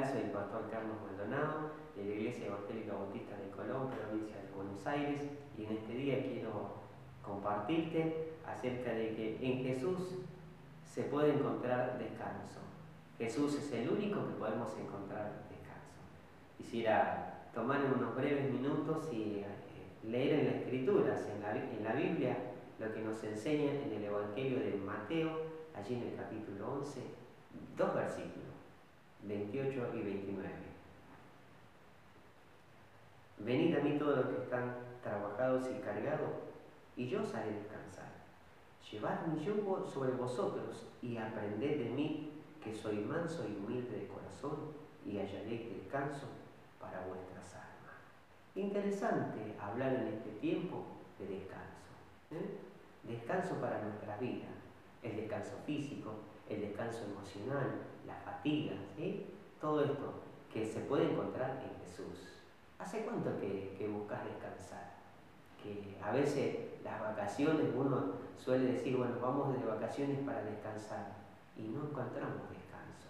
Soy el pastor Carlos Maldonado de la Iglesia Evangélica Bautista de Colón, provincia de Buenos Aires, y en este día quiero compartirte acerca de que en Jesús se puede encontrar descanso. Jesús es el único que podemos encontrar descanso. Quisiera tomar unos breves minutos y eh, leer en las Escrituras, en la, en la Biblia, lo que nos enseña en el Evangelio de Mateo, allí en el capítulo 11, dos versículos. 28 y 29. Venid a mí todos los que están trabajados y cargados, y yo os haré descansar. Llevad mi yugo sobre vosotros y aprended de mí, que soy manso y humilde de corazón, y hallaréis descanso para vuestras almas. Interesante hablar en este tiempo de descanso. ¿eh? Descanso para nuestra vida, el descanso físico, el descanso emocional, la fatiga, ¿sí? todo esto que se puede encontrar en Jesús. ¿Hace cuánto que, buscas descansar? Que a veces las vacaciones uno suele decir, bueno, vamos de vacaciones para descansar y no encontramos descanso.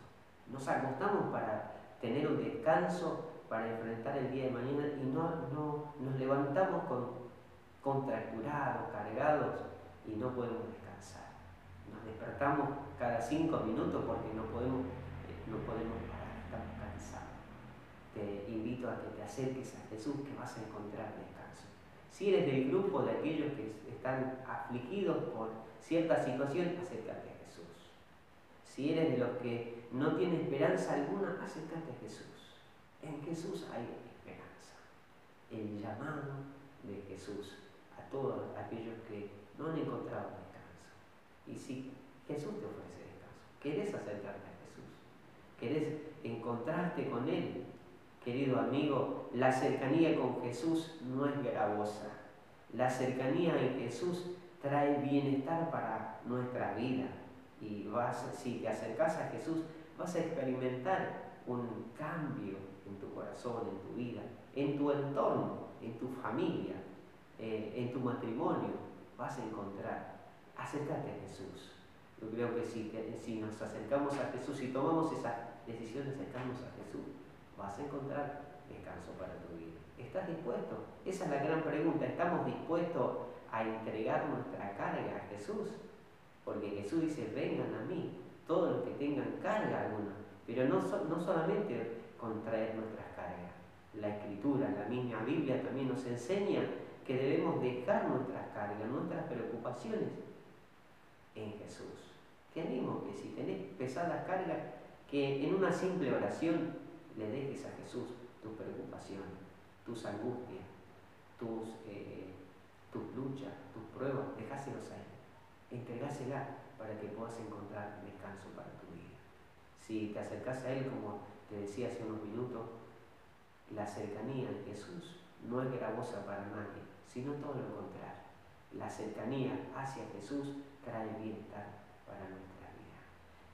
Nos acostamos para tener un descanso, para enfrentar el día de mañana y no, no nos levantamos con contracturados, cargados y no podemos descansar. Nos despertamos cada cinco minutos porque no podemos, eh, no podemos parar, estamos cansados. Te invito a que te acerques a Jesús que vas a encontrar descanso. Si eres del grupo de aquellos que están afligidos por cierta situación, acércate a Jesús. Si eres de los que no tienen esperanza alguna, acércate a Jesús. En Jesús hay esperanza. El llamado de Jesús a todos aquellos que no han encontrado. Y si Jesús te ofrece descanso. ¿Querés acercarte a Jesús? ¿Querés encontrarte con Él? Querido amigo, la cercanía con Jesús no es gravosa. La cercanía en Jesús trae bienestar para nuestra vida. Y vas, si te acercas a Jesús, vas a experimentar un cambio en tu corazón, en tu vida, en tu entorno, en tu familia, eh, en tu matrimonio. Vas a encontrar. Acércate a Jesús. Yo creo que si, si nos acercamos a Jesús y tomamos esa decisión de acercarnos a Jesús, vas a encontrar descanso para tu vida. ¿Estás dispuesto? Esa es la gran pregunta. ¿Estamos dispuestos a entregar nuestra carga a Jesús? Porque Jesús dice, vengan a mí, todos los que tengan carga alguna. Pero no, no solamente contraer nuestras cargas. La escritura, la misma Biblia también nos enseña que debemos dejar nuestras cargas, nuestras preocupaciones en Jesús. Te animo que si tenés pesadas cargas, que en una simple oración le dejes a Jesús tus preocupaciones, tus angustias, tus, eh, tus luchas, tus pruebas, dejáselos a Él. Entregáselas para que puedas encontrar descanso para tu vida. Si te acercas a Él, como te decía hace unos minutos, la cercanía de Jesús no es gravosa para nadie, sino todo lo contrario. La cercanía hacia Jesús trae bienestar para nuestra vida.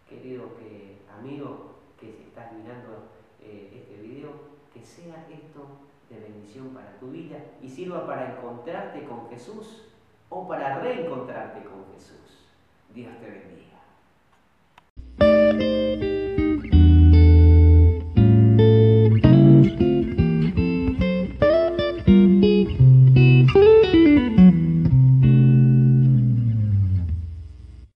Querido que, amigo que estás mirando eh, este video, que sea esto de bendición para tu vida y sirva para encontrarte con Jesús o para reencontrarte con Jesús. Dios te bendiga.